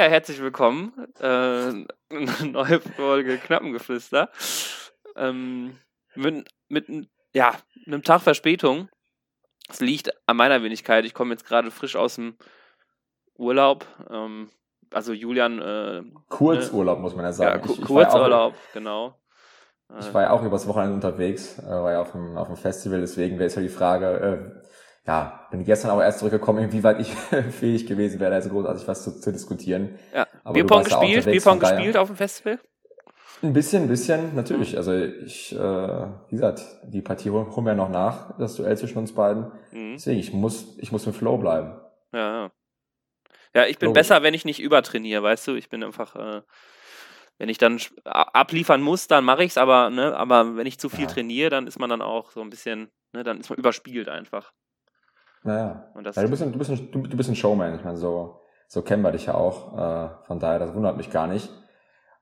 Ja, herzlich willkommen. Äh, eine neue Folge Knappengeflüster. Ähm, mit, mit ja, einem Tag Verspätung. Es liegt an meiner Wenigkeit. Ich komme jetzt gerade frisch aus dem Urlaub. Ähm, also Julian. Äh, Kurzurlaub, ne? muss man ja sagen. Ja, ich, ich Kurzurlaub, genau. Ich war ja auch übers Wochenende unterwegs, äh, war ja auf dem, auf dem Festival, deswegen wäre jetzt ja die Frage, äh, ja, bin gestern aber erst zurückgekommen, inwieweit ich fähig gewesen wäre, da so großartig was zu, zu diskutieren. Ja. Bierpong gespielt, Bierpong gespielt auf dem Festival? Ein bisschen, ein bisschen, natürlich. Also ich, äh, wie gesagt, die Partie holen wir noch nach, das Duell zwischen uns beiden. Mhm. Deswegen, ich muss, ich muss im Flow bleiben. Ja, ja. ich bin Logisch. besser, wenn ich nicht übertrainiere, weißt du? Ich bin einfach, äh, wenn ich dann abliefern muss, dann mache ich's, aber, ne, aber wenn ich zu viel ja. trainiere, dann ist man dann auch so ein bisschen, ne, dann ist man überspielt einfach. Naja. ja, du, bist ein, du, bist ein, du bist ein Showman. Ich meine, so, so kennen wir dich ja auch. Äh, von daher, das wundert mich gar nicht.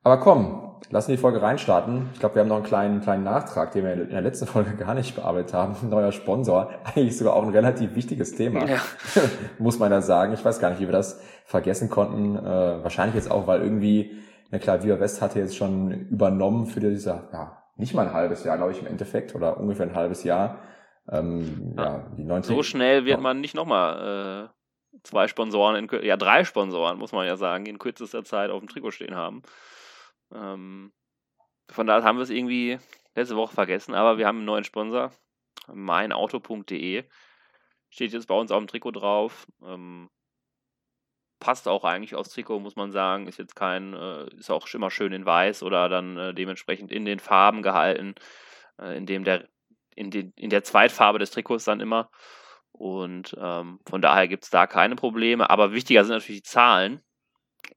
Aber komm, lassen die Folge reinstarten. Ich glaube, wir haben noch einen kleinen, kleinen Nachtrag, den wir in der letzten Folge gar nicht bearbeitet haben. Ein neuer Sponsor. Eigentlich sogar auch ein relativ wichtiges Thema. Ja. Muss man da sagen. Ich weiß gar nicht, wie wir das vergessen konnten. Äh, wahrscheinlich jetzt auch, weil irgendwie, na klar, Viva West hatte jetzt schon übernommen für diese, ja, nicht mal ein halbes Jahr, glaube ich, im Endeffekt, oder ungefähr ein halbes Jahr ähm, ja. die 90 so schnell wird man nicht nochmal äh, zwei Sponsoren, in, ja drei Sponsoren, muss man ja sagen, in kürzester Zeit auf dem Trikot stehen haben. Ähm, von daher haben wir es irgendwie letzte Woche vergessen, aber wir haben einen neuen Sponsor, meinauto.de. Steht jetzt bei uns auf dem Trikot drauf. Ähm, passt auch eigentlich aufs Trikot, muss man sagen. Ist jetzt kein, äh, ist auch immer schön in weiß oder dann äh, dementsprechend in den Farben gehalten, äh, in dem der in, den, in der Zweitfarbe des Trikots dann immer. Und ähm, von daher gibt es da keine Probleme. Aber wichtiger sind natürlich die Zahlen.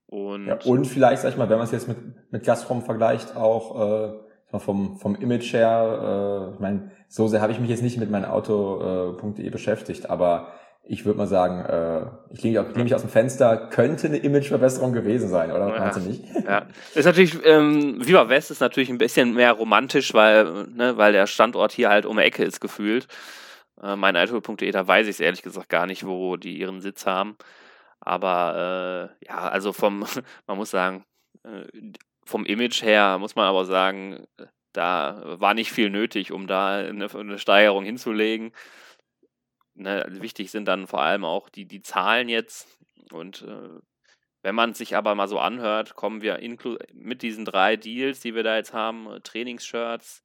Und, ja, und vielleicht, sag ich mal, wenn man es jetzt mit, mit Gazprom vergleicht, auch äh, vom, vom Image her, äh, ich meine, so sehr habe ich mich jetzt nicht mit meinem Auto.de äh, beschäftigt, aber ich würde mal sagen, äh, ich lehne lehn mich aus dem Fenster, könnte eine Imageverbesserung gewesen sein, oder? Ja. Meinst du nicht? Ja. Ist natürlich, ähm, Viva West ist natürlich ein bisschen mehr romantisch, weil, ne, weil der Standort hier halt um die Ecke ist gefühlt. Äh, mein Alkohol.de, da weiß ich es ehrlich gesagt gar nicht, wo die ihren Sitz haben. Aber äh, ja, also vom, man muss sagen, äh, vom Image her muss man aber sagen, da war nicht viel nötig, um da eine, eine Steigerung hinzulegen. Ne, wichtig sind dann vor allem auch die, die Zahlen jetzt. Und äh, wenn man sich aber mal so anhört, kommen wir mit diesen drei Deals, die wir da jetzt haben, äh, Trainingsshirts,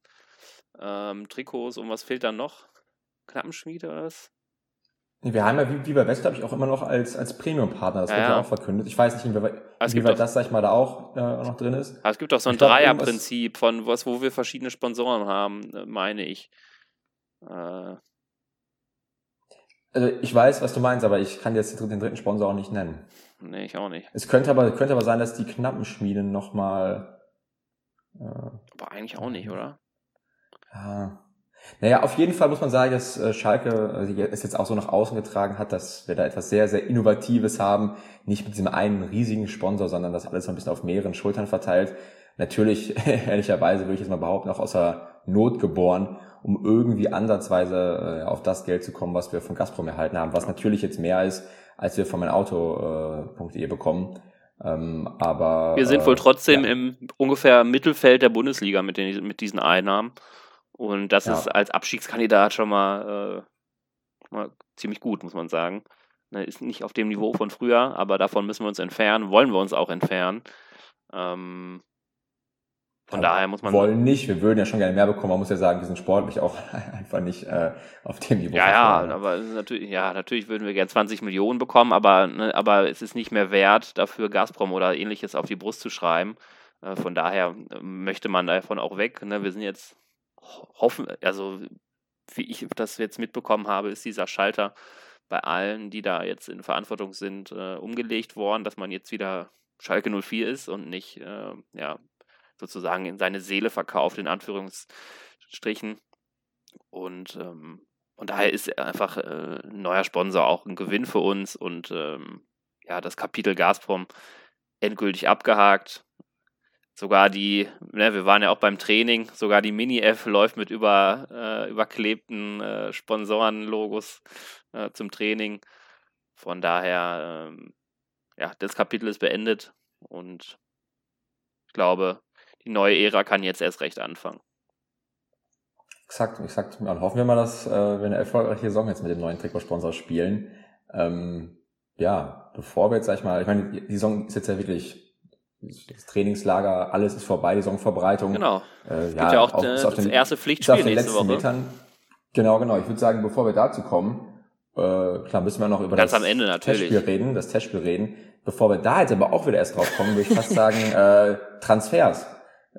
ähm, Trikots und was fehlt dann noch? Knappenschmiede oder was? Wir haben ja Viva West, glaube ich, auch immer noch als, als Premium-Partner. Das ja, wird ja auch verkündet. Ich weiß nicht, inwieweit, inwieweit das, sag ich mal, da auch äh, noch drin ist. Aber es gibt auch so ein Dreierprinzip von was, wo wir verschiedene Sponsoren haben, äh, meine ich. Äh, also ich weiß, was du meinst, aber ich kann jetzt den dritten Sponsor auch nicht nennen. Nee, ich auch nicht. Es könnte aber, könnte aber sein, dass die Knappenschmieden nochmal. Äh, aber eigentlich auch nicht, oder? Ja. Naja, auf jeden Fall muss man sagen, dass äh, Schalke äh, es jetzt auch so nach außen getragen hat, dass wir da etwas sehr, sehr Innovatives haben. Nicht mit diesem einen riesigen Sponsor, sondern das alles so ein bisschen auf mehreren Schultern verteilt. Natürlich, ehrlicherweise würde ich jetzt mal behaupten, auch aus der Not geboren um irgendwie ansatzweise äh, auf das Geld zu kommen, was wir von Gazprom erhalten haben, was natürlich jetzt mehr ist, als wir von mein Auto.de äh, bekommen. Ähm, aber wir sind wohl äh, trotzdem ja. im ungefähr Mittelfeld der Bundesliga mit, den, mit diesen Einnahmen. Und das ja. ist als Abstiegskandidat schon mal, äh, mal ziemlich gut, muss man sagen. Ne, ist nicht auf dem Niveau von früher, aber davon müssen wir uns entfernen, wollen wir uns auch entfernen. Ähm, von ja, daher muss man. Wollen nicht, wir würden ja schon gerne mehr bekommen. Man muss ja sagen, wir sind sportlich auch einfach nicht äh, auf dem Niveau. Ja, ja, aber natürlich, ja, natürlich würden wir gerne 20 Millionen bekommen, aber, ne, aber es ist nicht mehr wert, dafür Gazprom oder ähnliches auf die Brust zu schreiben. Äh, von daher äh, möchte man davon auch weg. Ne? Wir sind jetzt hoffen, also wie ich das jetzt mitbekommen habe, ist dieser Schalter bei allen, die da jetzt in Verantwortung sind, äh, umgelegt worden, dass man jetzt wieder Schalke 04 ist und nicht äh, ja, sozusagen in seine Seele verkauft, in Anführungsstrichen. Und, ähm, und daher ist einfach äh, ein neuer Sponsor auch ein Gewinn für uns und ähm, ja, das Kapitel Gazprom endgültig abgehakt. Sogar die, ne, wir waren ja auch beim Training, sogar die Mini-F läuft mit über, äh, überklebten äh, Sponsorenlogos äh, zum Training. Von daher, ähm, ja, das Kapitel ist beendet und ich glaube, die neue Ära kann jetzt erst recht anfangen. Exakt, exakt. Dann hoffen wir mal, dass äh, wir eine erfolgreiche Saison jetzt mit dem neuen Trikotsponsor spielen. Ähm, ja, bevor wir jetzt, sag ich mal, ich meine, die Saison ist jetzt ja wirklich das Trainingslager, alles ist vorbei, die Saisonverbreitung. Genau. Äh, ja, ja auch, auch das den, erste Pflichtspiel auf den nächste letzten Woche. Metern. Genau, genau. Ich würde sagen, bevor wir dazu kommen, äh, klar müssen wir noch über Ganz das Testspiel reden, das Testspiel reden. Bevor wir da jetzt aber auch wieder erst drauf kommen, würde ich fast sagen, äh, Transfers.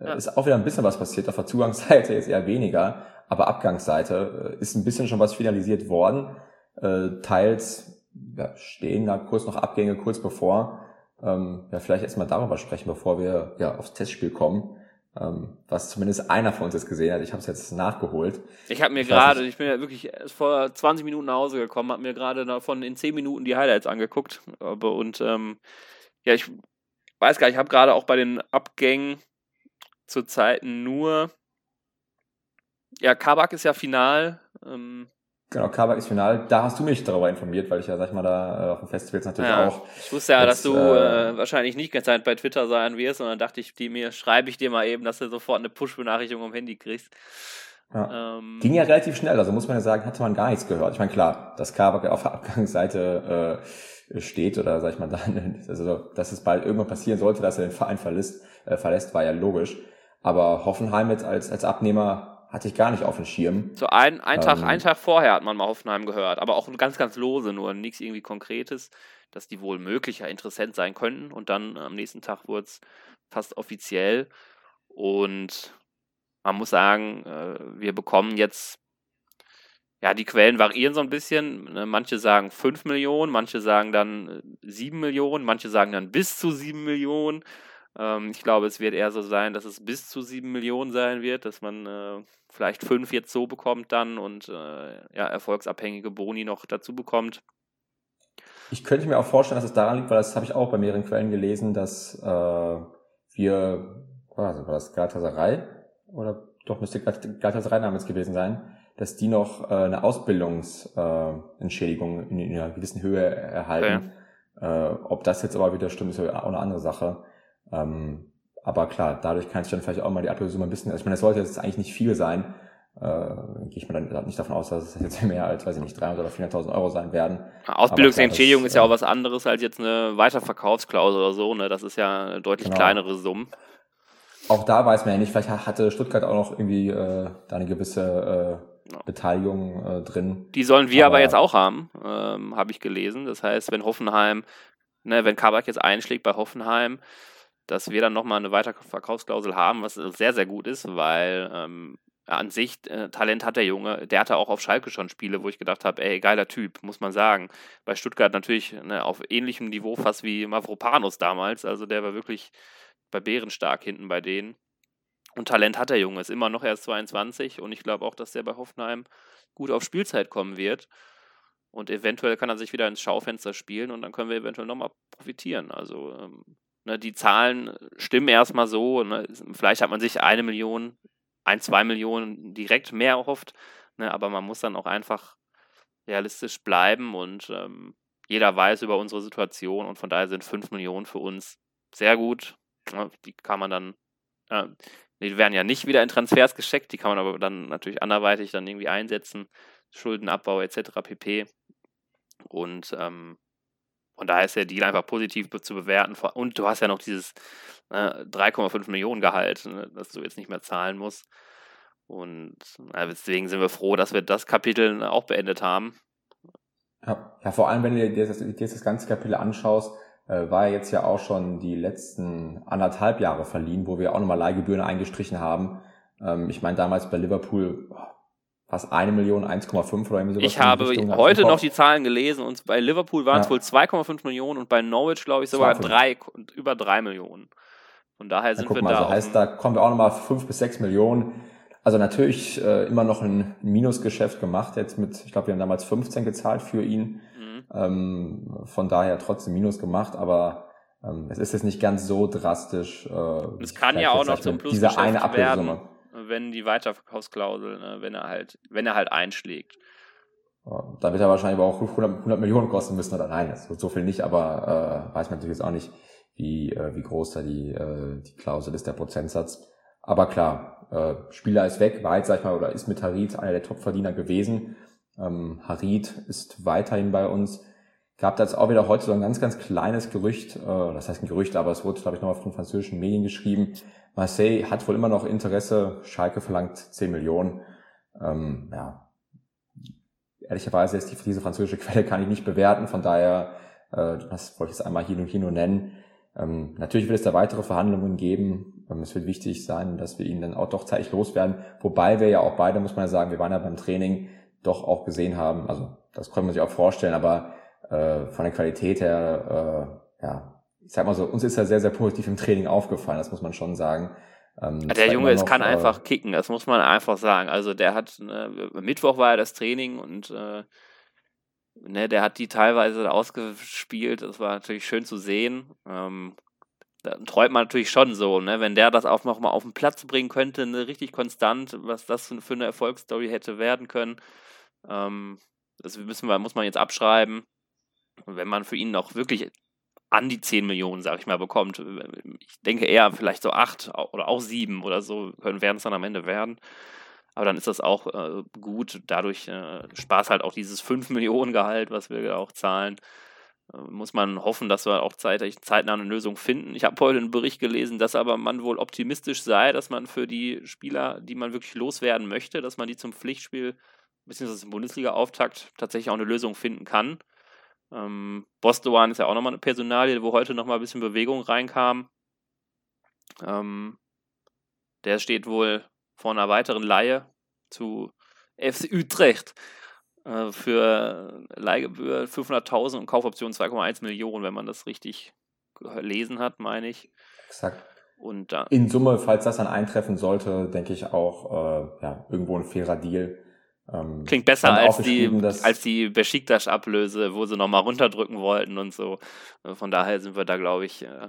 Äh, ja. Ist auch wieder ein bisschen was passiert. Auf der Zugangsseite ist eher weniger, aber Abgangsseite äh, ist ein bisschen schon was finalisiert worden. Äh, teils ja, stehen da kurz noch Abgänge kurz bevor. Ähm, ja, vielleicht erstmal darüber sprechen, bevor wir ja aufs Testspiel kommen ähm, was zumindest einer von uns jetzt gesehen hat. Ich habe es jetzt nachgeholt. Ich habe mir gerade, ich bin ja wirklich vor 20 Minuten nach Hause gekommen, habe mir gerade davon in 10 Minuten die Highlights angeguckt. Und ähm, ja, ich weiß gar nicht, ich habe gerade auch bei den Abgängen zur Zeit nur. Ja, Kabak ist ja final. Ähm, Genau, Kabak ist final. Da hast du mich darüber informiert, weil ich ja, sag ich mal, da äh, auf dem Festival natürlich ja, auch. Ich wusste ja, jetzt, dass du äh, äh, wahrscheinlich nicht ganz Zeit bei Twitter sein wirst, sondern dachte ich, die mir schreibe ich dir mal eben, dass du sofort eine Push-Benachrichtigung am Handy kriegst. Ja. Ähm, Ging ja relativ schnell, also muss man ja sagen, hatte man gar nichts gehört. Ich meine, klar, dass Kabak auf der Abgangsseite äh, steht oder sag ich mal dann, also dass es bald irgendwann passieren sollte, dass er den Verein verlässt, äh, verlässt, war ja logisch. Aber Hoffenheim jetzt als, als Abnehmer hatte ich gar nicht auf dem Schirm. So ein, ein, Tag, ähm, einen Tag vorher hat man mal Hoffenheim gehört, aber auch ganz, ganz lose, nur nichts irgendwie Konkretes, dass die wohl möglicher Interessent sein könnten. Und dann am nächsten Tag wurde es fast offiziell. Und man muss sagen, äh, wir bekommen jetzt, ja, die Quellen variieren so ein bisschen. Ne? Manche sagen 5 Millionen, manche sagen dann 7 äh, Millionen, manche sagen dann bis zu 7 Millionen. Ähm, ich glaube, es wird eher so sein, dass es bis zu 7 Millionen sein wird, dass man äh, vielleicht 5 jetzt so bekommt dann und äh, ja, erfolgsabhängige Boni noch dazu bekommt. Ich könnte mir auch vorstellen, dass es daran liegt, weil das habe ich auch bei mehreren Quellen gelesen, dass äh, wir, war das Galatasaray oder doch müsste Galatasaray damals gewesen sein, dass die noch äh, eine Ausbildungsentschädigung äh, in, in, einer gewissen Höhe erhalten. Okay. Äh, ob das jetzt aber wieder stimmt, ist ja auch eine andere Sache. Ähm, aber klar, dadurch kann sich dann vielleicht auch mal die Ablösesumme ein bisschen, also ich meine, das sollte jetzt eigentlich nicht viel sein, äh, gehe ich mir dann nicht davon aus, dass es jetzt mehr als, weiß ich nicht, 300 oder 400.000 Euro sein werden. Ausbildungsentschädigung ist ja auch was anderes als jetzt eine Weiterverkaufsklausel oder so, ne? Das ist ja eine deutlich genau. kleinere Summe. Auch da weiß man ja nicht, vielleicht hatte Stuttgart auch noch irgendwie äh, da eine gewisse äh, Beteiligung äh, drin. Die sollen wir aber, aber jetzt auch haben, ähm, habe ich gelesen. Das heißt, wenn Hoffenheim, ne, wenn Kabak jetzt einschlägt bei Hoffenheim, dass wir dann nochmal eine Weiterverkaufsklausel haben, was sehr, sehr gut ist, weil ähm, an sich äh, Talent hat der Junge. Der hatte auch auf Schalke schon Spiele, wo ich gedacht habe, ey, geiler Typ, muss man sagen. Bei Stuttgart natürlich ne, auf ähnlichem Niveau fast wie Mavropanos damals. Also der war wirklich bei Bären stark hinten bei denen. Und Talent hat der Junge, ist immer noch erst 22 und ich glaube auch, dass der bei Hoffenheim gut auf Spielzeit kommen wird. Und eventuell kann er sich wieder ins Schaufenster spielen und dann können wir eventuell nochmal profitieren. Also ähm, Ne, die Zahlen stimmen erstmal so. Ne, vielleicht hat man sich eine Million, ein, zwei Millionen direkt mehr erhofft, ne, aber man muss dann auch einfach realistisch bleiben und ähm, jeder weiß über unsere Situation und von daher sind fünf Millionen für uns sehr gut. Ne, die kann man dann, äh, die werden ja nicht wieder in Transfers gescheckt, die kann man aber dann natürlich anderweitig dann irgendwie einsetzen, Schuldenabbau etc. pp. Und ähm, von daher ist der Deal einfach positiv zu bewerten. Und du hast ja noch dieses äh, 3,5 Millionen Gehalt, ne, das du jetzt nicht mehr zahlen musst. Und äh, deswegen sind wir froh, dass wir das Kapitel auch beendet haben. Ja, ja vor allem, wenn du dir das, dir das ganze Kapitel anschaust, äh, war jetzt ja auch schon die letzten anderthalb Jahre verliehen, wo wir auch nochmal Leihgebühren eingestrichen haben. Ähm, ich meine, damals bei Liverpool, fast eine Million, 1,5 oder sowas. Ich habe heute noch die Zahlen gelesen und bei Liverpool waren es ja. wohl 2,5 Millionen und bei Norwich, glaube ich, sogar drei, über 3 Millionen. Von daher sind ja, wir mal, da. Das heißt, da kommen wir auch nochmal 5 bis 6 Millionen. Also natürlich äh, immer noch ein Minusgeschäft gemacht, jetzt mit, ich glaube, wir haben damals 15 gezahlt für ihn. Mhm. Ähm, von daher trotzdem Minus gemacht, aber ähm, es ist jetzt nicht ganz so drastisch. Äh, es kann ja auch noch zum Plus diese eine Ablösesumme wenn die Weiterverkaufsklausel, ne, wenn er halt, wenn er halt einschlägt. Da wird er wahrscheinlich auch 100, 100 Millionen kosten müssen oder nein, das wird so viel nicht, aber äh, weiß man natürlich jetzt auch nicht, wie, äh, wie groß da die, äh, die Klausel ist, der Prozentsatz. Aber klar, äh, Spieler ist weg, jetzt, sag ich mal, oder ist mit Harid einer der Topverdiener gewesen. Ähm, Harid ist weiterhin bei uns. Gab da jetzt auch wieder heute so ein ganz, ganz kleines Gerücht, äh, das heißt ein Gerücht, aber es wurde, glaube ich, nochmal von französischen Medien geschrieben. Marseille hat wohl immer noch Interesse, Schalke verlangt 10 Millionen. Ähm, ja, ehrlicherweise ist die, diese französische Quelle kann ich nicht bewerten, von daher, äh, das wollte ich jetzt einmal hier und hier nur nennen. Ähm, natürlich wird es da weitere Verhandlungen geben. Ähm, es wird wichtig sein, dass wir ihn dann auch doch zeitig loswerden. Wobei wir ja auch beide, muss man ja sagen, wir waren ja beim Training doch auch gesehen haben, also das konnte man sich auch vorstellen, aber äh, von der Qualität her, äh, ja, ich sag mal so, uns ist er sehr, sehr positiv im Training aufgefallen, das muss man schon sagen. Ähm, der Junge, es kann äh, einfach kicken, das muss man einfach sagen. Also der hat, äh, Mittwoch war ja das Training und äh, ne, der hat die teilweise ausgespielt. Das war natürlich schön zu sehen. Ähm, da träumt man natürlich schon so, ne? wenn der das auch noch mal auf den Platz bringen könnte, ne, richtig konstant, was das für eine Erfolgsstory hätte werden können. Ähm, das müssen wir, muss man jetzt abschreiben. Und wenn man für ihn noch wirklich an die 10 Millionen, sag ich mal, bekommt, ich denke eher vielleicht so 8 oder auch 7 oder so, werden es dann am Ende werden. Aber dann ist das auch äh, gut. Dadurch äh, Spaß halt auch dieses 5 Millionen Gehalt, was wir auch zahlen. Äh, muss man hoffen, dass wir auch zeitig, zeitnah eine Lösung finden. Ich habe heute einen Bericht gelesen, dass aber man wohl optimistisch sei, dass man für die Spieler, die man wirklich loswerden möchte, dass man die zum Pflichtspiel beziehungsweise zum Bundesliga-Auftakt tatsächlich auch eine Lösung finden kann. Ähm, Bostowan ist ja auch nochmal eine Personalie, wo heute nochmal ein bisschen Bewegung reinkam. Ähm, der steht wohl vor einer weiteren Laie zu FC Utrecht äh, für Leihgebühr 500.000 und Kaufoption 2,1 Millionen, wenn man das richtig gelesen hat, meine ich. Exakt. Und da, in Summe, falls das dann eintreffen sollte, denke ich auch äh, ja, irgendwo ein fairer Deal. Ähm, Klingt besser als die, als die Besiktas-Ablöse, wo sie nochmal runterdrücken wollten und so. Äh, von daher sind wir da, glaube ich, äh,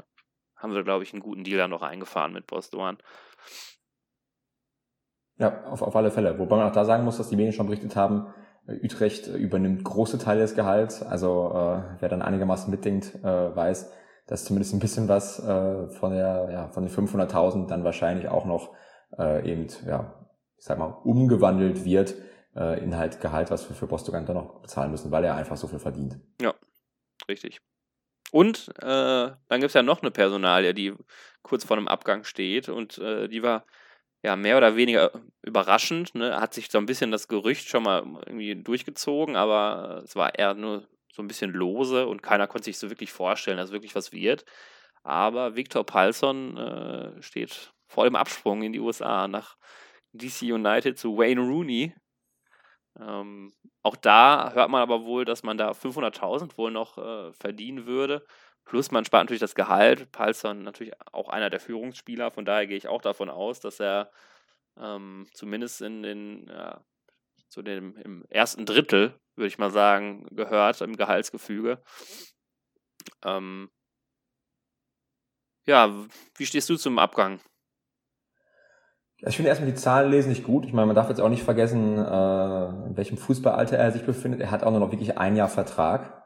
haben wir, glaube ich, einen guten Deal da noch eingefahren mit Bostoan. Ja, auf, auf alle Fälle. Wobei man auch da sagen muss, dass die Medien schon berichtet haben, äh, Utrecht übernimmt große Teile des Gehalts. Also äh, wer dann einigermaßen mitdenkt, äh, weiß, dass zumindest ein bisschen was äh, von der ja, von den 500.000 dann wahrscheinlich auch noch äh, eben ja ich sag mal umgewandelt wird äh, in halt Gehalt, was wir für Bostogan dann noch bezahlen müssen, weil er einfach so viel verdient. Ja, richtig. Und äh, dann gibt es ja noch eine Personalie, die kurz vor einem Abgang steht und äh, die war ja, mehr oder weniger überraschend. Ne? Hat sich so ein bisschen das Gerücht schon mal irgendwie durchgezogen, aber es war eher nur so ein bisschen lose und keiner konnte sich so wirklich vorstellen, dass wirklich was wird. Aber Victor Palsson äh, steht vor dem Absprung in die USA nach DC United zu Wayne Rooney. Ähm, auch da hört man aber wohl, dass man da 500.000 wohl noch äh, verdienen würde. Plus man spart natürlich das Gehalt. Palsson natürlich auch einer der Führungsspieler, von daher gehe ich auch davon aus, dass er ähm, zumindest in den, ja, zu dem im ersten Drittel, würde ich mal sagen, gehört im Gehaltsgefüge. Ähm, ja, wie stehst du zum Abgang? Ich finde erstmal die Zahlen lesen nicht gut. Ich meine, man darf jetzt auch nicht vergessen, äh, in welchem Fußballalter er sich befindet. Er hat auch nur noch wirklich ein Jahr Vertrag.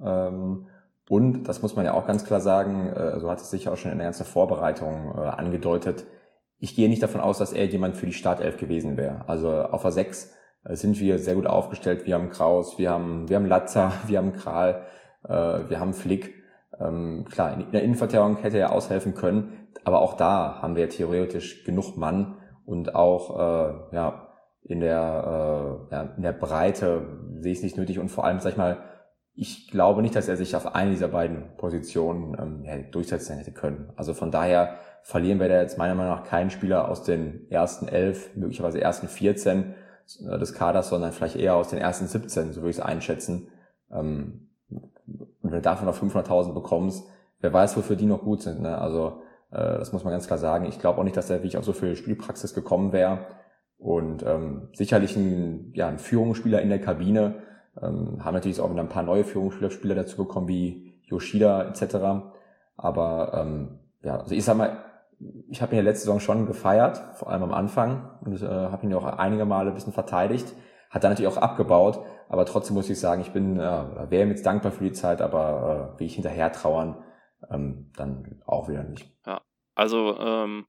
Ähm, und, das muss man ja auch ganz klar sagen, äh, so hat es sich auch schon in der ganzen Vorbereitung äh, angedeutet, ich gehe nicht davon aus, dass er jemand für die Startelf gewesen wäre. Also auf a 6 äh, sind wir sehr gut aufgestellt. Wir haben Kraus, wir haben, wir haben Latzer, wir haben Kral, wir haben Flick. Ähm, klar, in der Innenverteidigung hätte er aushelfen können, aber auch da haben wir theoretisch genug Mann und auch ja in der ja, in der Breite sehe ich es nicht nötig und vor allem sag ich mal ich glaube nicht, dass er sich auf eine dieser beiden Positionen ähm, ja, durchsetzen hätte können. Also von daher verlieren wir da jetzt meiner Meinung nach keinen Spieler aus den ersten elf, möglicherweise ersten 14 äh, des Kaders, sondern vielleicht eher aus den ersten 17, so würde ich es einschätzen. Ähm, und wenn du davon noch 500.000 bekommst, wer weiß, wofür die noch gut sind. Ne? Also äh, das muss man ganz klar sagen. Ich glaube auch nicht, dass er wirklich auf so viel Spielpraxis gekommen wäre. Und ähm, sicherlich ein, ja, ein Führungsspieler in der Kabine, ähm, haben natürlich auch wieder ein paar neue Führungsspieler dazu bekommen, wie Yoshida etc. Aber ähm, ja, also ich sag mal, ich habe ihn ja letzte Saison schon gefeiert, vor allem am Anfang, und äh, habe ihn ja auch einige Male ein bisschen verteidigt. Hat dann natürlich auch abgebaut, aber trotzdem muss ich sagen, ich bin, äh, wäre ihm jetzt dankbar für die Zeit, aber äh, wie ich hinterher trauern, ähm, dann auch wieder nicht. Ja, also ähm,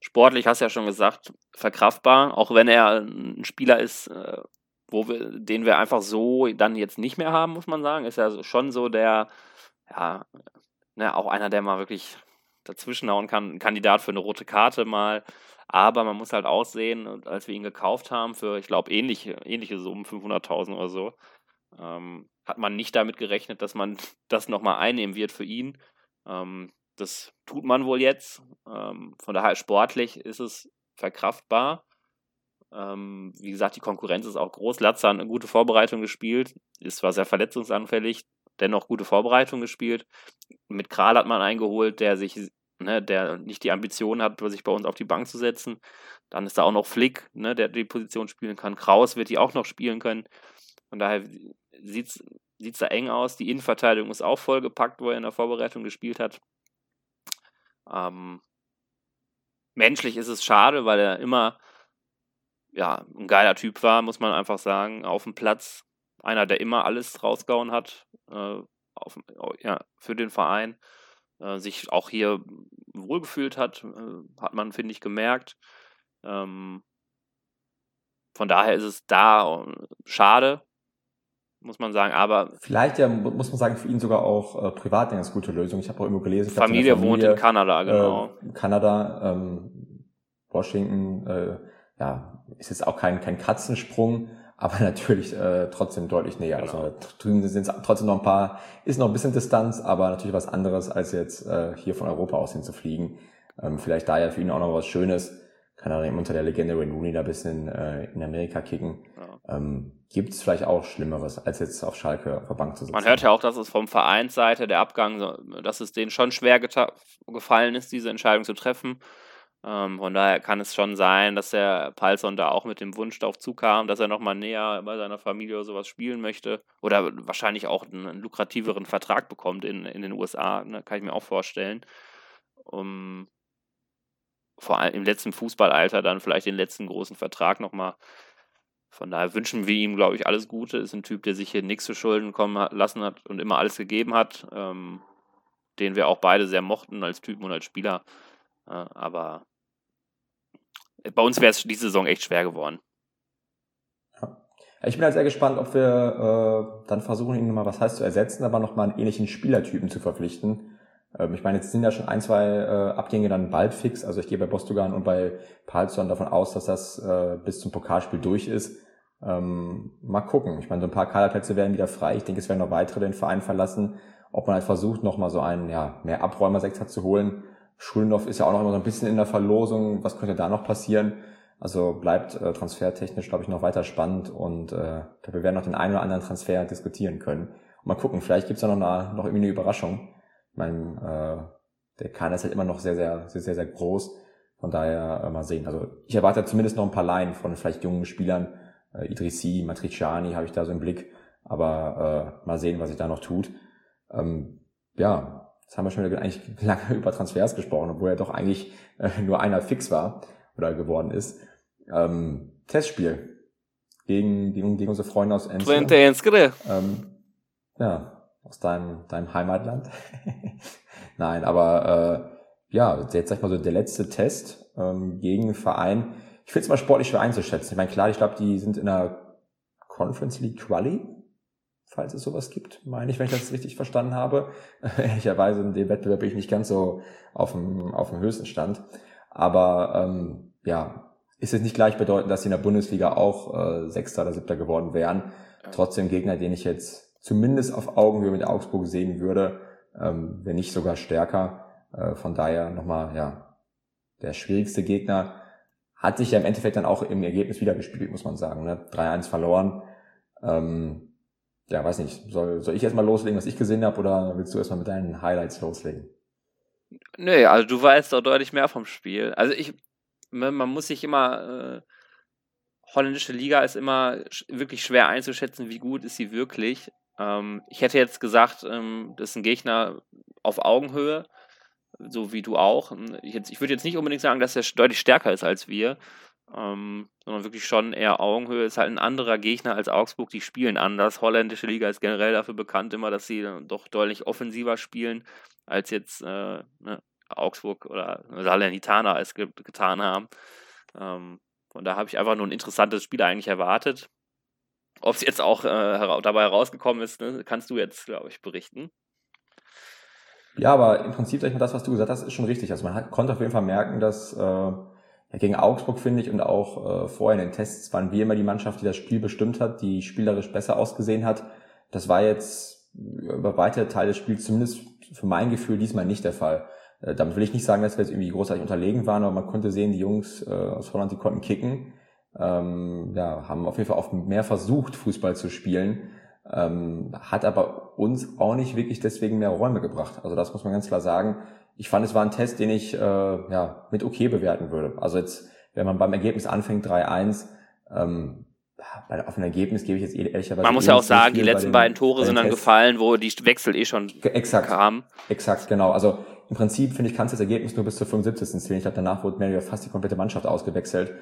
sportlich hast du ja schon gesagt, verkraftbar, auch wenn er ein Spieler ist, äh, wo wir, den wir einfach so dann jetzt nicht mehr haben, muss man sagen. Ist ja schon so der, ja, ne, auch einer, der mal wirklich dazwischenhauen kann, ein Kandidat für eine rote Karte mal. Aber man muss halt auch sehen, als wir ihn gekauft haben für, ich glaube, ähnliche, ähnliche Summen, 500.000 oder so, ähm, hat man nicht damit gerechnet, dass man das nochmal einnehmen wird für ihn. Ähm, das tut man wohl jetzt. Ähm, von daher sportlich ist es verkraftbar. Ähm, wie gesagt, die Konkurrenz ist auch groß. Latzer hat eine gute Vorbereitung gespielt, ist zwar sehr verletzungsanfällig, dennoch gute Vorbereitung gespielt. Mit Kral hat man eingeholt, der sich, ne, der nicht die Ambition hat, sich bei uns auf die Bank zu setzen. Dann ist da auch noch Flick, ne, der die Position spielen kann. Kraus wird die auch noch spielen können. Von daher sieht es da eng aus. Die Innenverteidigung ist auch vollgepackt, wo er in der Vorbereitung gespielt hat. Ähm, menschlich ist es schade, weil er immer ja, ein geiler Typ war, muss man einfach sagen, auf dem Platz. Einer, der immer alles rausgehauen hat äh, auf, ja, für den Verein. Äh, sich auch hier wohlgefühlt hat, äh, hat man, finde ich, gemerkt. Ähm, von daher ist es da äh, schade, muss man sagen, aber. Vielleicht ja, muss man sagen, für ihn sogar auch äh, privat eine ganz gute Lösung. Ich habe auch immer gelesen. Familie, Familie, wohnt in Kanada, genau. Äh, Kanada, ähm, Washington, äh, ja, ist jetzt auch kein, kein Katzensprung, aber natürlich äh, trotzdem deutlich näher. Also, genau. Also drüben sind es trotzdem noch ein paar, ist noch ein bisschen Distanz, aber natürlich was anderes, als jetzt äh, hier von Europa aus hinzufliegen. Ähm, vielleicht da ja für ihn auch noch was Schönes. Er eben unter der Legende Wayne Rooney da ein bisschen äh, in Amerika kicken. Ja. Ähm, Gibt es vielleicht auch Schlimmeres, als jetzt auf Schalke auf der Bank zu sitzen? Man hört ja auch, dass es vom Vereinsseite der Abgang, dass es denen schon schwer gefallen ist, diese Entscheidung zu treffen. Ähm, von daher kann es schon sein, dass der Palsson da auch mit dem Wunsch darauf zukam, dass er nochmal näher bei seiner Familie oder sowas spielen möchte. Oder wahrscheinlich auch einen, einen lukrativeren Vertrag bekommt in, in den USA, ne, kann ich mir auch vorstellen. Um, vor allem im letzten Fußballalter dann vielleicht den letzten großen Vertrag nochmal. Von daher wünschen wir ihm, glaube ich, alles Gute. Ist ein Typ, der sich hier nichts zu Schulden kommen lassen hat und immer alles gegeben hat. Ähm, den wir auch beide sehr mochten als Typen und als Spieler. Äh, aber bei uns wäre es diese Saison echt schwer geworden. Ich bin halt sehr gespannt, ob wir äh, dann versuchen, ihn nochmal was heißt zu ersetzen, aber nochmal einen ähnlichen Spielertypen zu verpflichten. Ähm, ich meine, jetzt sind ja schon ein, zwei äh, Abgänge dann bald fix. Also ich gehe bei Bostogan und bei Palzon davon aus, dass das äh, bis zum Pokalspiel durch ist. Ähm, mal gucken. Ich meine, so ein paar Kaderplätze werden wieder frei. Ich denke, es werden noch weitere den Verein verlassen. Ob man halt versucht, nochmal so einen ja, mehr Abräumer-Sektor zu holen Schulendorf ist ja auch noch immer so ein bisschen in der Verlosung. Was könnte da noch passieren? Also bleibt äh, transfertechnisch, glaube ich, noch weiter spannend und äh, wir werden noch den einen oder anderen Transfer diskutieren können. Und mal gucken, vielleicht gibt's da noch, eine, noch irgendwie eine Überraschung. Ich meine, äh, der Kader ist halt immer noch sehr, sehr, sehr, sehr, sehr groß. Von daher äh, mal sehen. Also ich erwarte zumindest noch ein paar Laien von vielleicht jungen Spielern. Äh, Idrissi, Matriciani habe ich da so im Blick. Aber äh, mal sehen, was sich da noch tut. Ähm, ja, Jetzt haben wir schon wieder eigentlich lange über Transfers gesprochen, obwohl ja doch eigentlich äh, nur einer fix war oder geworden ist. Ähm, Testspiel gegen, gegen, gegen unsere Freunde aus Enschede. Ähm, ja, aus deinem, deinem Heimatland. Nein, aber äh, ja, jetzt sag ich mal so der letzte Test ähm, gegen einen Verein. Ich finde es mal sportlich schwer einzuschätzen. Ich meine, klar, ich glaube, die sind in der Conference League Quali falls es sowas gibt, meine ich, wenn ich das richtig verstanden habe. Ehrlicherweise in dem Wettbewerb bin ich nicht ganz so auf dem, auf dem höchsten Stand. Aber ähm, ja, ist es nicht gleich bedeutend, dass sie in der Bundesliga auch äh, Sechster oder Siebter geworden wären. Trotzdem Gegner, den ich jetzt zumindest auf Augenhöhe mit Augsburg sehen würde, ähm, wenn nicht sogar stärker. Äh, von daher nochmal, ja, der schwierigste Gegner hat sich ja im Endeffekt dann auch im Ergebnis wieder gespielt, muss man sagen. Ne? 3-1 verloren. Ähm, ja, weiß nicht, soll, soll ich erstmal loslegen, was ich gesehen habe, oder willst du erstmal mit deinen Highlights loslegen? Nee, also du weißt doch deutlich mehr vom Spiel. Also ich, man muss sich immer, äh, holländische Liga ist immer wirklich schwer einzuschätzen, wie gut ist sie wirklich. Ähm, ich hätte jetzt gesagt, ähm, das ist ein Gegner auf Augenhöhe, so wie du auch. Ich, ich würde jetzt nicht unbedingt sagen, dass er deutlich stärker ist als wir. ähm, sondern wirklich schon eher Augenhöhe. Ist halt ein anderer Gegner als Augsburg, die spielen anders. Holländische Liga ist generell dafür bekannt immer, dass sie doch deutlich offensiver spielen, als jetzt äh, ne, Augsburg oder Salernitana es ge getan haben. Ähm, und da habe ich einfach nur ein interessantes Spiel eigentlich erwartet. Ob es jetzt auch äh, dabei herausgekommen ist, ne, kannst du jetzt, glaube ich, berichten. Ja, aber im Prinzip, sag ich mal, das, was du gesagt hast, ist schon richtig. Also man hat, konnte auf jeden Fall merken, dass äh, gegen Augsburg, finde ich, und auch äh, vorher in den Tests waren wir immer die Mannschaft, die das Spiel bestimmt hat, die spielerisch besser ausgesehen hat. Das war jetzt über weite Teile des Spiels zumindest für mein Gefühl diesmal nicht der Fall. Äh, damit will ich nicht sagen, dass wir jetzt irgendwie großartig unterlegen waren, aber man konnte sehen, die Jungs äh, aus Holland, die konnten kicken. Ähm, ja, haben auf jeden Fall oft mehr versucht, Fußball zu spielen, ähm, hat aber uns auch nicht wirklich deswegen mehr Räume gebracht. Also das muss man ganz klar sagen. Ich fand, es war ein Test, den ich äh, ja, mit okay bewerten würde. Also jetzt, wenn man beim Ergebnis anfängt, 3-1, ähm, auf ein Ergebnis gebe ich jetzt ehrlicherweise. Man muss ja auch sagen, die letzten beiden Tore sind dann Test. gefallen, wo die Wechsel eh schon exakt, kamen. Exakt, genau. Also im Prinzip, finde ich, kannst du das Ergebnis nur bis zur 75. zählen. Ich glaube, danach wurde mehr oder fast die komplette Mannschaft ausgewechselt.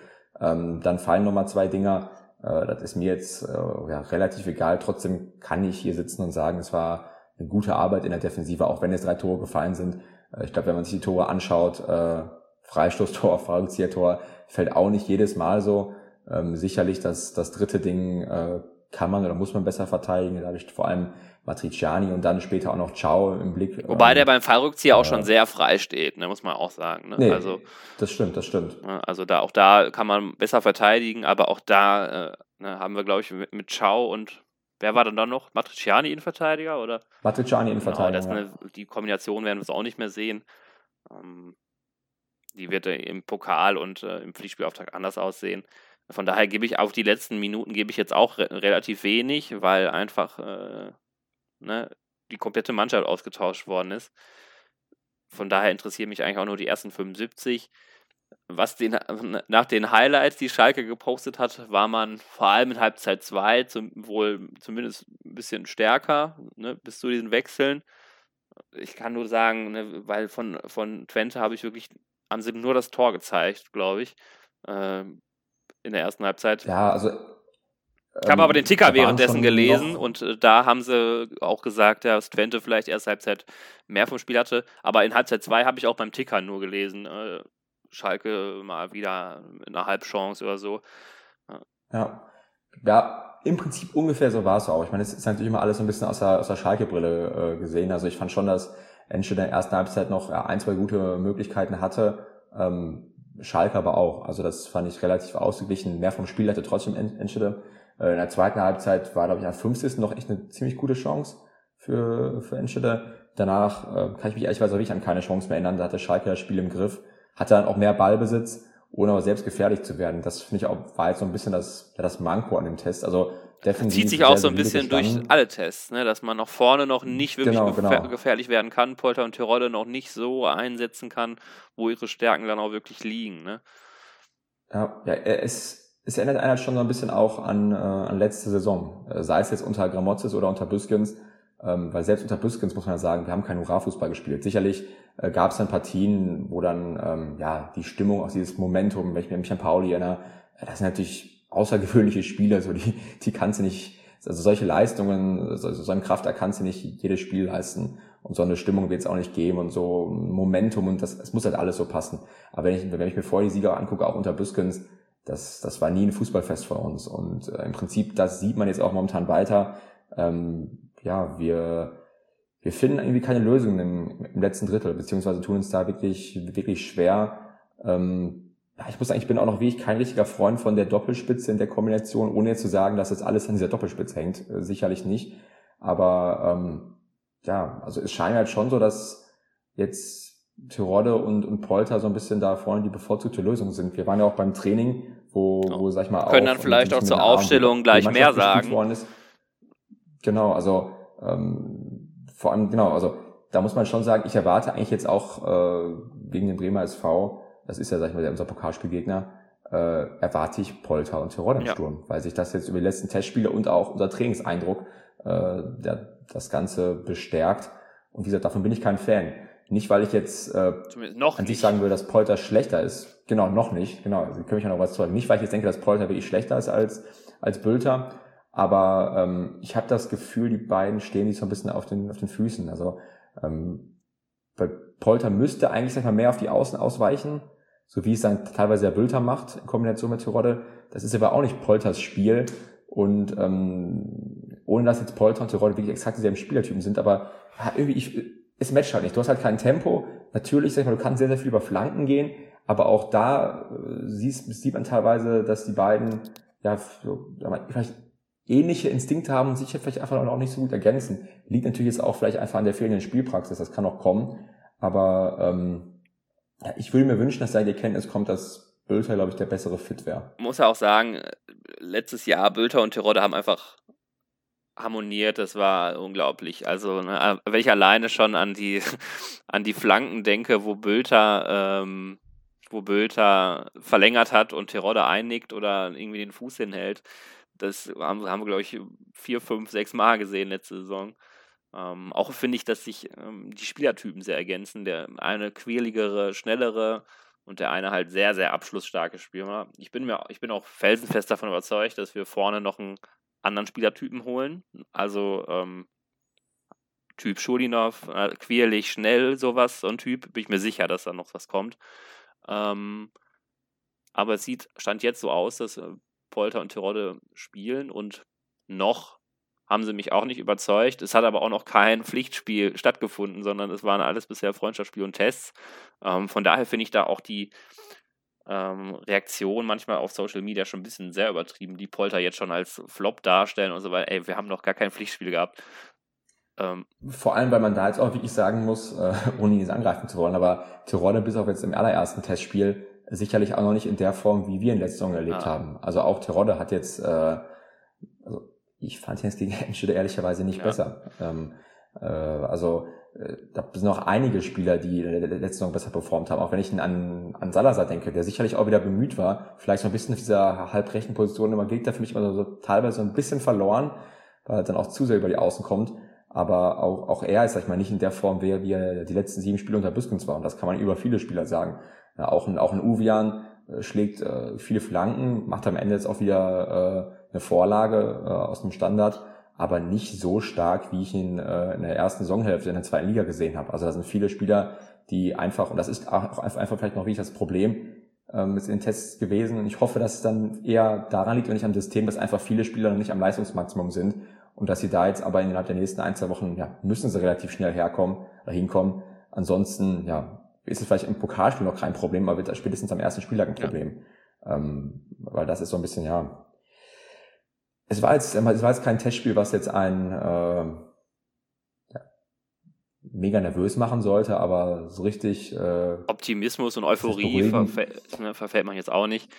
Ähm, dann fallen nochmal zwei Dinger. Äh, das ist mir jetzt äh, ja, relativ egal. Trotzdem kann ich hier sitzen und sagen, es war eine gute Arbeit in der Defensive, auch wenn jetzt drei Tore gefallen sind. Äh, ich glaube, wenn man sich die Tore anschaut, äh, Freistoßtor, Fallrückzieher-Tor, fällt auch nicht jedes Mal so. Ähm, sicherlich das, das dritte Ding äh, kann man oder muss man besser verteidigen. Da habe ich vor allem Matriciani und dann später auch noch Ciao im Blick. Wobei ähm, der beim Fallrückzieher äh, auch schon sehr frei steht, ne, muss man auch sagen. Ne? Nee, also, das stimmt, das stimmt. Also da auch da kann man besser verteidigen, aber auch da äh, ne, haben wir, glaube ich, mit, mit Ciao und wer war dann da noch? Matriciani Innenverteidiger oder? Matriciani Innenverteidiger. Genau, das, ne, die Kombination werden wir es auch nicht mehr sehen. Ähm, die wird äh, im Pokal und äh, im Pflichtspielauftrag anders aussehen. Von daher gebe ich auf die letzten Minuten gebe ich jetzt auch re relativ wenig, weil einfach äh, ne, die komplette Mannschaft ausgetauscht worden ist. Von daher interessieren mich eigentlich auch nur die ersten 75. Was den, nach den Highlights, die Schalke gepostet hat, war man vor allem in Halbzeit 2 zum, wohl zumindest ein bisschen stärker, ne, bis zu diesen Wechseln. Ich kann nur sagen, ne, weil von, von Twente habe ich wirklich an nur das Tor gezeigt, glaube ich. Ähm, in der ersten Halbzeit. Ja, also. Ich habe aber den ähm, Ticker währenddessen gelesen und äh, da haben sie auch gesagt, dass Twente vielleicht erst Halbzeit mehr vom Spiel hatte. Aber in Halbzeit 2 habe ich auch beim Ticker nur gelesen. Äh, Schalke mal wieder mit einer Halbchance oder so. Ja. Ja, im Prinzip ungefähr so war es auch. Ich meine, es ist natürlich immer alles so ein bisschen aus der, aus der Schalke-Brille äh, gesehen. Also ich fand schon, dass Enschede in der ersten Halbzeit noch ein, zwei gute Möglichkeiten hatte. Ähm, Schalke aber auch. Also das fand ich relativ ausgeglichen. Mehr vom Spiel hatte trotzdem Enschede. Äh, in der zweiten Halbzeit war, glaube ich, am 50. noch echt eine ziemlich gute Chance für, für Enschede. Danach äh, kann ich mich ehrlich gesagt an keine Chance mehr erinnern. Da hatte Schalke das Spiel im Griff. Hatte dann auch mehr Ballbesitz, ohne aber selbst gefährlich zu werden. Das finde ich auch, war jetzt so ein bisschen das, das Manko an dem Test. Also defensiv. Zieht sich auch so ein bisschen durch alle Tests, ne? dass man noch vorne noch nicht wirklich genau, gefähr genau. gefährlich werden kann, Polter und Tirode noch nicht so einsetzen kann, wo ihre Stärken dann auch wirklich liegen. Ne? Ja, ja, es, es erinnert einen halt schon so ein bisschen auch an, äh, an letzte Saison, äh, sei es jetzt unter Gramozis oder unter Büskens, ähm, weil selbst unter Büskens muss man ja sagen, wir haben keinen Hurra-Fußball gespielt. Sicherlich äh, gab es dann Partien, wo dann ähm, ja die Stimmung, auch dieses Momentum, wenn ich mich an Pauli erinnere, äh, das sind natürlich außergewöhnliche Spiele, so die, die kannst du nicht, also solche Leistungen, so, so ein Kraft, da kannst du nicht jedes Spiel leisten. Und so eine Stimmung wird es auch nicht geben und so Momentum und das, es muss halt alles so passen. Aber wenn ich, wenn ich mir vorher die Sieger angucke, auch unter Büskens, das, das war nie ein Fußballfest für uns. Und äh, im Prinzip, das sieht man jetzt auch momentan weiter. Ähm, ja, wir, wir finden irgendwie keine Lösung im, im letzten Drittel, beziehungsweise tun uns da wirklich, wirklich schwer. Ähm, ich muss sagen, ich bin auch noch wirklich kein richtiger Freund von der Doppelspitze in der Kombination, ohne jetzt zu sagen, dass jetzt alles an dieser Doppelspitze hängt. Äh, sicherlich nicht. Aber ähm, ja, also es scheint halt schon so, dass jetzt Tirode und, und Polter so ein bisschen da vorne die bevorzugte Lösung sind. Wir waren ja auch beim Training, wo, wo sag ich mal, können auch, dann vielleicht auch zur Aufstellung Abend, gleich mehr sagen. Genau, also ähm, vor allem genau, also da muss man schon sagen, ich erwarte eigentlich jetzt auch äh, wegen dem Bremer SV das ist ja, sag ich mal, unser Pokalspielgegner, äh, erwarte ich Polter und Tirol im ja. Sturm, weil sich das jetzt über die letzten Testspiele und auch unser Trainingseindruck äh, der, das Ganze bestärkt. Und wie gesagt, davon bin ich kein Fan. Nicht, weil ich jetzt äh, noch an sich sagen würde, dass Polter schlechter ist. Genau, noch nicht. Genau, Sie können mich ja noch was sagen. Nicht, weil ich jetzt denke, dass Polter wirklich schlechter ist als, als Bülter. Aber ähm, ich habe das Gefühl, die beiden stehen sich so ein bisschen auf den, auf den Füßen. Also ähm, bei Polter müsste eigentlich sag mal, mehr auf die Außen ausweichen, so wie es dann teilweise der Bülter macht in Kombination mit Terodde. Das ist aber auch nicht Polters Spiel. Und ähm, ohne dass jetzt Polter und Terodde wirklich exakt dieselben Spielertypen sind, aber ja, irgendwie, ich, es matcht halt nicht. Du hast halt kein Tempo. Natürlich, sag ich mal, du kannst sehr, sehr viel über Flanken gehen, aber auch da äh, siehst, sieht man teilweise, dass die beiden ja so, vielleicht ähnliche Instinkte haben und sich vielleicht einfach auch nicht so gut ergänzen. Liegt natürlich jetzt auch vielleicht einfach an der fehlenden Spielpraxis, das kann auch kommen. Aber ähm, ja, ich würde mir wünschen, dass da die Erkenntnis kommt, dass Bülter, glaube ich, der bessere Fit wäre. Muss ja auch sagen, letztes Jahr Bülter und Terodde haben einfach harmoniert, das war unglaublich. Also, ne, wenn ich alleine schon an die, an die Flanken denke, wo Bülter, ähm, wo Bülter verlängert hat und Terodde einnickt oder irgendwie den Fuß hinhält, das haben, haben wir, glaube ich, vier, fünf, sechs Mal gesehen letzte Saison. Ähm, auch finde ich, dass sich ähm, die Spielertypen sehr ergänzen. Der eine quirligere, schnellere und der eine halt sehr, sehr abschlussstarke Spieler. Ich bin mir, ich bin auch felsenfest davon überzeugt, dass wir vorne noch einen anderen Spielertypen holen. Also ähm, Typ Schulinov, äh, quirlig, schnell, sowas, so ein Typ. Bin ich mir sicher, dass da noch was kommt. Ähm, aber es sieht, stand jetzt so aus, dass äh, Polter und Tirode spielen und noch haben sie mich auch nicht überzeugt. Es hat aber auch noch kein Pflichtspiel stattgefunden, sondern es waren alles bisher Freundschaftsspiele und Tests. Ähm, von daher finde ich da auch die ähm, Reaktion manchmal auf Social Media schon ein bisschen sehr übertrieben, die Polter jetzt schon als Flop darstellen und so weiter. Ey, wir haben noch gar kein Pflichtspiel gehabt. Ähm, Vor allem, weil man da jetzt auch wirklich sagen muss, äh, ohne ihn jetzt angreifen zu wollen, aber Tirode bis auf jetzt im allerersten Testspiel sicherlich auch noch nicht in der Form, wie wir in letzter Saison erlebt ah. haben. Also auch Terodde hat jetzt, äh, also ich fand ihn jetzt gegen Enschede ehrlicherweise nicht ja. besser. Ähm, äh, also äh, da sind noch einige Spieler, die letzte Saison besser performt haben. Auch wenn ich an, an Salazar denke, der sicherlich auch wieder bemüht war, vielleicht so ein bisschen auf dieser halbrechten Position immer wirkt er für mich immer so, so teilweise so ein bisschen verloren, weil er dann auch zu sehr über die Außen kommt. Aber auch, auch er ist, sag ich mal, nicht in der Form, wie er, wie er die letzten sieben Spiele unter Büskens war. Und das kann man über viele Spieler sagen. Ja, auch ein, auch ein Uvian äh, schlägt äh, viele Flanken, macht am Ende jetzt auch wieder äh, eine Vorlage äh, aus dem Standard, aber nicht so stark, wie ich ihn äh, in der ersten Saisonhälfte in der zweiten Liga gesehen habe. Also da sind viele Spieler, die einfach, und das ist auch einfach vielleicht noch wirklich das Problem, ähm, ist in den Tests gewesen. Und ich hoffe, dass es dann eher daran liegt und nicht am System, dass einfach viele Spieler noch nicht am Leistungsmaximum sind und dass sie da jetzt aber innerhalb der nächsten ein, zwei Wochen, ja, müssen sie relativ schnell herkommen, oder hinkommen. Ansonsten, ja, ist es vielleicht im Pokalspiel noch kein Problem, aber wird spätestens am ersten Spieltag ein Problem. Ja. Ähm, weil das ist so ein bisschen, ja. Es war jetzt, es war jetzt kein Testspiel, was jetzt ein äh, mega nervös machen sollte, aber so richtig äh, Optimismus und Euphorie verfällt, ne, verfällt man jetzt auch nicht.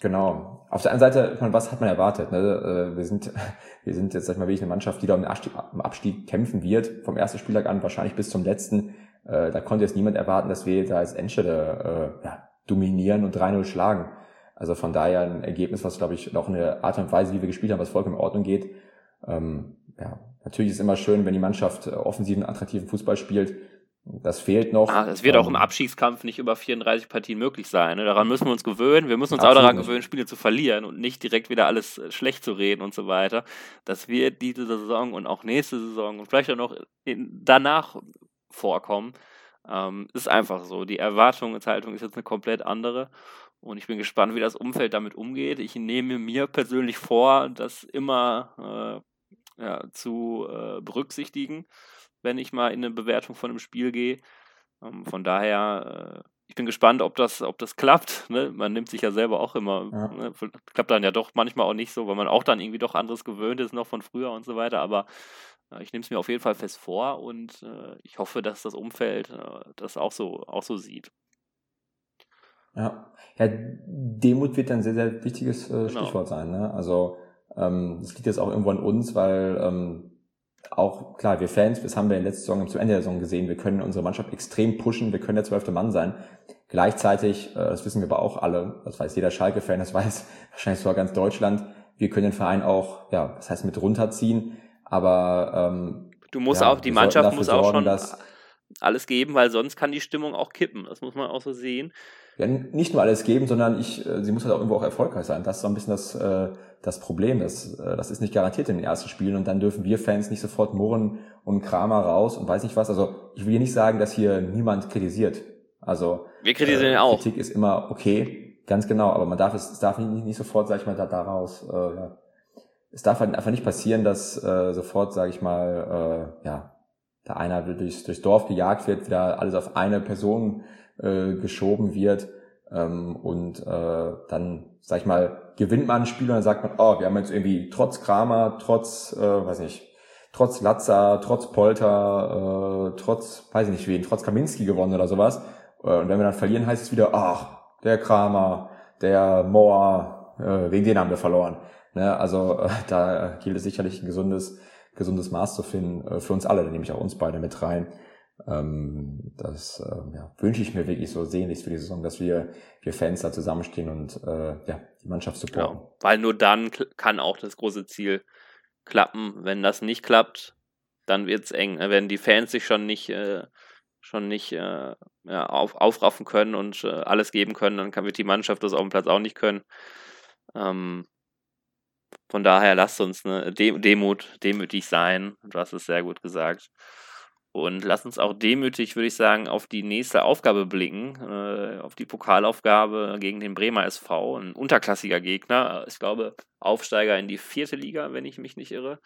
Genau. Auf der einen Seite, ich was hat man erwartet? Ne? Äh, wir sind, wir sind jetzt, sag ich mal, wirklich eine Mannschaft, die da im Abstieg, im Abstieg kämpfen wird, vom ersten Spieltag an wahrscheinlich bis zum letzten. Äh, da konnte jetzt niemand erwarten, dass wir da als Enschede äh, ja, dominieren und 3-0 schlagen. Also von daher ein Ergebnis, was, glaube ich, auch eine Art und Weise, wie wir gespielt haben, was vollkommen in Ordnung geht. Ähm, ja, natürlich ist es immer schön, wenn die Mannschaft äh, offensiven, attraktiven Fußball spielt. Das fehlt noch. Ah, es wird ähm, auch im Abschiedskampf nicht über 34 Partien möglich sein. Ne? Daran müssen wir uns gewöhnen. Wir müssen uns auch daran nicht. gewöhnen, Spiele zu verlieren und nicht direkt wieder alles äh, schlecht zu reden und so weiter. Das wird diese Saison und auch nächste Saison und vielleicht auch noch in, danach vorkommen. Ähm, ist einfach so. Die Erwartungshaltung ist jetzt eine komplett andere. Und ich bin gespannt, wie das Umfeld damit umgeht. Ich nehme mir persönlich vor, das immer äh, ja, zu äh, berücksichtigen, wenn ich mal in eine Bewertung von einem Spiel gehe. Ähm, von daher, äh, ich bin gespannt, ob das, ob das klappt. Ne? Man nimmt sich ja selber auch immer, ja. ne? klappt dann ja doch manchmal auch nicht so, weil man auch dann irgendwie doch anderes gewöhnt ist, noch von früher und so weiter. Aber ich nehme es mir auf jeden Fall fest vor und äh, ich hoffe, dass das Umfeld äh, das auch so, auch so sieht. Ja. ja, Demut wird ein sehr, sehr wichtiges äh, genau. Stichwort sein. Ne? Also ähm, das liegt jetzt auch irgendwo an uns, weil ähm, auch, klar, wir Fans, das haben wir in der letzten Saison zum Ende der Saison gesehen, wir können unsere Mannschaft extrem pushen, wir können der zwölfte Mann sein. Gleichzeitig, äh, das wissen wir aber auch alle, das weiß jeder Schalke-Fan, das weiß wahrscheinlich sogar ganz Deutschland, wir können den Verein auch, ja, das heißt mit runterziehen aber ähm, du musst ja, auch, die Mannschaft muss sorgen, auch schon alles geben, weil sonst kann die Stimmung auch kippen. Das muss man auch so sehen. Ja, nicht nur alles geben, sondern ich, äh, sie muss halt auch irgendwo auch erfolgreich sein. Das ist so ein bisschen das, äh, das Problem. Das, äh, das ist nicht garantiert in den ersten Spielen und dann dürfen wir Fans nicht sofort murren und Kramer raus und weiß nicht was. Also ich will hier nicht sagen, dass hier niemand kritisiert. Also wir kritisieren äh, auch. Kritik ist immer okay, ganz genau, aber man darf es, es darf nicht, nicht sofort, sag ich mal, da, daraus, äh, ja. es darf halt einfach nicht passieren, dass äh, sofort, sage ich mal, äh, ja, da einer durchs, durchs Dorf gejagt wird, wieder alles auf eine Person äh, geschoben wird ähm, und äh, dann, sag ich mal, gewinnt man ein Spiel und dann sagt man, oh, wir haben jetzt irgendwie trotz Kramer, trotz, äh, weiß nicht, trotz Latza, trotz Polter, äh, trotz, weiß ich nicht wen, trotz Kaminski gewonnen oder sowas. Äh, und wenn wir dann verlieren, heißt es wieder, ach, der Kramer, der Moa, äh, wegen denen haben wir verloren. Ne? Also äh, da gilt es sicherlich ein gesundes, gesundes Maß zu finden, äh, für uns alle, da nehme ich auch uns beide mit rein. Ähm, das äh, ja, wünsche ich mir wirklich so sehnlichst für die Saison, dass wir, wir Fans da zusammenstehen und äh, ja, die Mannschaft supporten. Genau, weil nur dann kann auch das große Ziel klappen. Wenn das nicht klappt, dann wird es eng. Wenn die Fans sich schon nicht, äh, schon nicht äh, ja, auf, aufraffen können und äh, alles geben können, dann kann, wird die Mannschaft das auf dem Platz auch nicht können. Ähm, von daher lasst uns ne, Demut, demütig sein. Du hast es sehr gut gesagt. Und lass uns auch demütig, würde ich sagen, auf die nächste Aufgabe blicken, äh, auf die Pokalaufgabe gegen den Bremer SV, ein unterklassiger Gegner. Ich glaube, Aufsteiger in die vierte Liga, wenn ich mich nicht irre.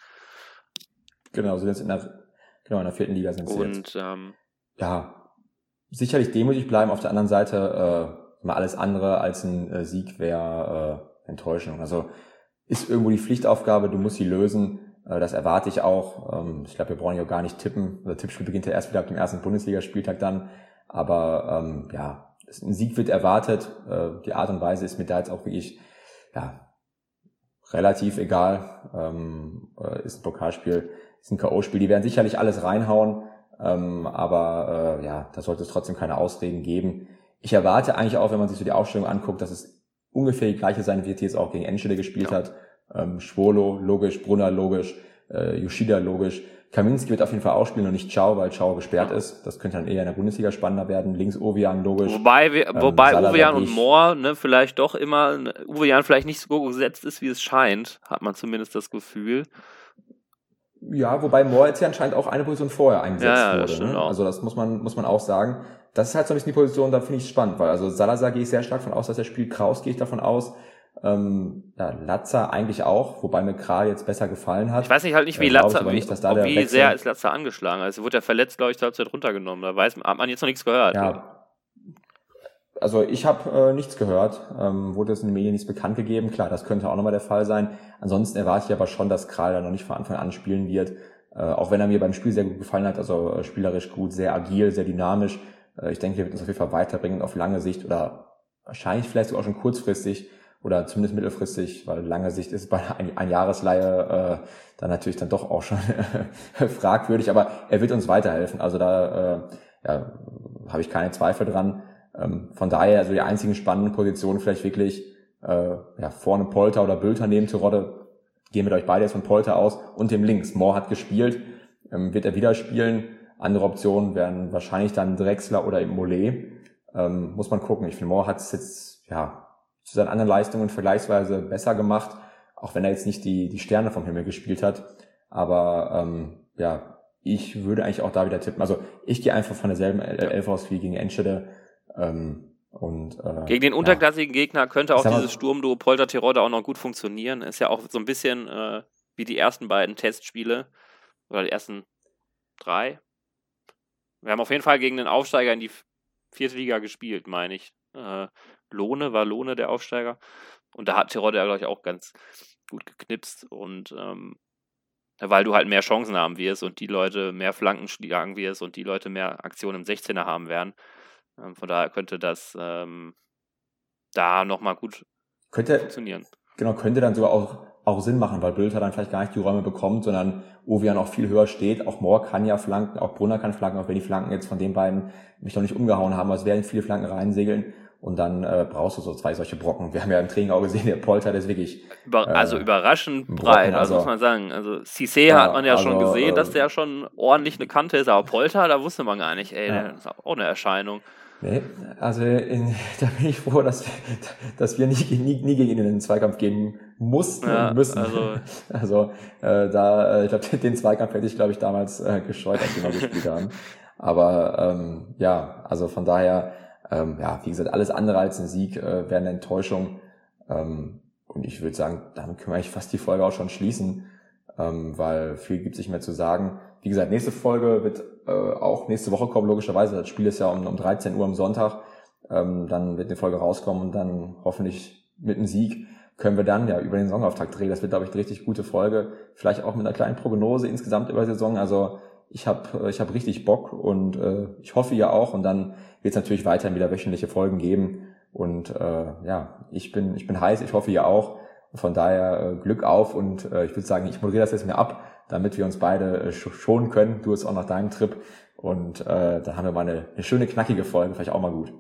Genau, sind jetzt in der, genau, in der vierten Liga sind sie Und, jetzt. Ähm, ja, sicherlich demütig bleiben. Auf der anderen Seite äh, mal alles andere als ein äh, Sieg wäre äh, Enttäuschung. Also ist irgendwo die Pflichtaufgabe, du musst sie lösen. Äh, das erwarte ich auch. Ähm, ich glaube, wir brauchen ja gar nicht tippen. Das Tippspiel beginnt ja erst wieder ab dem ersten Bundesligaspieltag dann. Aber ähm, ja, ein Sieg wird erwartet. Äh, die Art und Weise ist mir da jetzt auch wirklich ja, relativ egal. Ähm, äh, ist ein Pokalspiel, ist ein K.O.-Spiel. Die werden sicherlich alles reinhauen. Ähm, aber äh, ja, da sollte es trotzdem keine Ausreden geben. Ich erwarte eigentlich auch, wenn man sich so die Aufstellung anguckt, dass es ungefähr die gleiche sein wird, die jetzt auch gegen Enschede gespielt ja. hat ähm, Schwolo, logisch, Brunner, logisch, äh, Yoshida, logisch. Kaminski wird auf jeden Fall auch spielen und nicht Chao, weil Chao gesperrt ist. Das könnte dann eher in der Bundesliga spannender werden. Links Ovian, logisch. Wobei, wir, ähm, wobei Ovian und Moore ne, vielleicht doch immer, Ovian vielleicht nicht so gesetzt ist, wie es scheint, hat man zumindest das Gefühl. Ja, wobei Moore jetzt ja anscheinend auch eine Position vorher eingesetzt ja, ja, wurde. Ne? Also das muss man, muss man auch sagen. Das ist halt so ein bisschen die Position, da finde ich spannend, weil also Salazar gehe ich sehr stark von aus, dass er spielt. Kraus gehe ich davon aus. Ähm, ja, Latza eigentlich auch, wobei mir Kral jetzt besser gefallen hat. Ich weiß nicht halt nicht, wie äh, Latza, wie, nicht, da wie sehr ist Latza angeschlagen. Also wurde er verletzt, glaube ich, zur Halbzeit runtergenommen. Da weiß, hat man jetzt noch nichts gehört. Ja. Also ich habe äh, nichts gehört, ähm, wurde es in den Medien nichts bekannt gegeben. Klar, das könnte auch nochmal der Fall sein. Ansonsten erwarte ich aber schon, dass Kral da noch nicht von Anfang an spielen wird. Äh, auch wenn er mir beim Spiel sehr gut gefallen hat, also äh, spielerisch gut, sehr agil, sehr dynamisch. Äh, ich denke, er wird uns auf jeden Fall weiterbringen auf lange Sicht oder wahrscheinlich vielleicht sogar schon kurzfristig oder zumindest mittelfristig, weil lange Sicht ist bei ein, ein Jahresleihe äh, dann natürlich dann doch auch schon fragwürdig, aber er wird uns weiterhelfen. Also da äh, ja, habe ich keine Zweifel dran. Ähm, von daher also die einzigen spannenden Positionen vielleicht wirklich äh, ja, vorne Polter oder Bülter neben Terodde. Gehen wir euch beide jetzt von Polter aus und dem Links. Moore hat gespielt, ähm, wird er wieder spielen. Andere Optionen wären wahrscheinlich dann Drexler oder eben Mollet. Ähm, muss man gucken. Ich finde, Moore hat es jetzt ja zu seinen anderen Leistungen vergleichsweise besser gemacht, auch wenn er jetzt nicht die, die Sterne vom Himmel gespielt hat. Aber ähm, ja, ich würde eigentlich auch da wieder tippen. Also ich gehe einfach von derselben Elf aus wie gegen Enschede. Ähm, und, äh, Gegen den unterklassigen ja. Gegner könnte auch dieses Sturmduo Polter Tirode auch noch gut funktionieren. Ist ja auch so ein bisschen äh, wie die ersten beiden Testspiele oder die ersten drei. Wir haben auf jeden Fall gegen den Aufsteiger in die vierte Liga gespielt, meine ich. Äh, Lohne war Lohne der Aufsteiger. Und da hat Tirode ja, glaube ich, auch ganz gut geknipst. Und ähm, weil du halt mehr Chancen haben wirst und die Leute mehr Flanken schlagen wirst und die Leute mehr Aktionen im 16er haben werden. Ähm, von daher könnte das ähm, da nochmal gut könnte, funktionieren. Genau, könnte dann sogar auch, auch Sinn machen, weil Bülter dann vielleicht gar nicht die Räume bekommt, sondern Ovian auch viel höher steht. Auch Moore kann ja flanken, auch Brunner kann flanken, auch wenn die Flanken jetzt von den beiden mich noch nicht umgehauen haben, als werden viele Flanken reinsegeln. Und dann äh, brauchst du so zwei solche Brocken. Wir haben ja im Training auch gesehen, der Polter, der ist wirklich. Über, äh, also überraschend Brocken, breit, also, also, muss man sagen. Also Cissé ja, hat man ja also, schon gesehen, dass äh, der schon ordentlich eine Kante ist, aber Polter, da wusste man gar nicht, ey, ja. das ist auch eine Erscheinung. Nee, also in, da bin ich froh, dass wir, dass wir nie, nie, nie gegen ihn in den Zweikampf gehen mussten ja, und müssen. Also, also äh, da, äh, ich glaube, den Zweikampf hätte ich, glaube ich, damals äh, gescheut, als wir mal gespielt haben. Aber ähm, ja, also von daher ähm, ja, wie gesagt, alles andere als ein Sieg äh, wäre eine Enttäuschung. Ähm, und ich würde sagen, damit können wir eigentlich fast die Folge auch schon schließen, ähm, weil viel gibt es nicht mehr zu sagen. Wie gesagt, nächste Folge wird äh, auch nächste Woche kommen, logischerweise. Das Spiel ist ja um, um 13 Uhr am Sonntag. Ähm, dann wird eine Folge rauskommen und dann hoffentlich mit einem Sieg können wir dann ja über den Saisonauftakt drehen. Das wird, glaube ich, eine richtig gute Folge. Vielleicht auch mit einer kleinen Prognose insgesamt über die Saison. Also ich habe ich hab richtig Bock und äh, ich hoffe ihr auch. Und dann wird es natürlich weiterhin wieder wöchentliche Folgen geben. Und äh, ja, ich bin, ich bin heiß, ich hoffe ihr auch. Von daher äh, Glück auf und äh, ich würde sagen, ich moderiere das jetzt mir ab, damit wir uns beide äh, schonen können. Du hast auch nach deinem Trip. Und äh, dann haben wir mal eine, eine schöne, knackige Folge, vielleicht auch mal gut.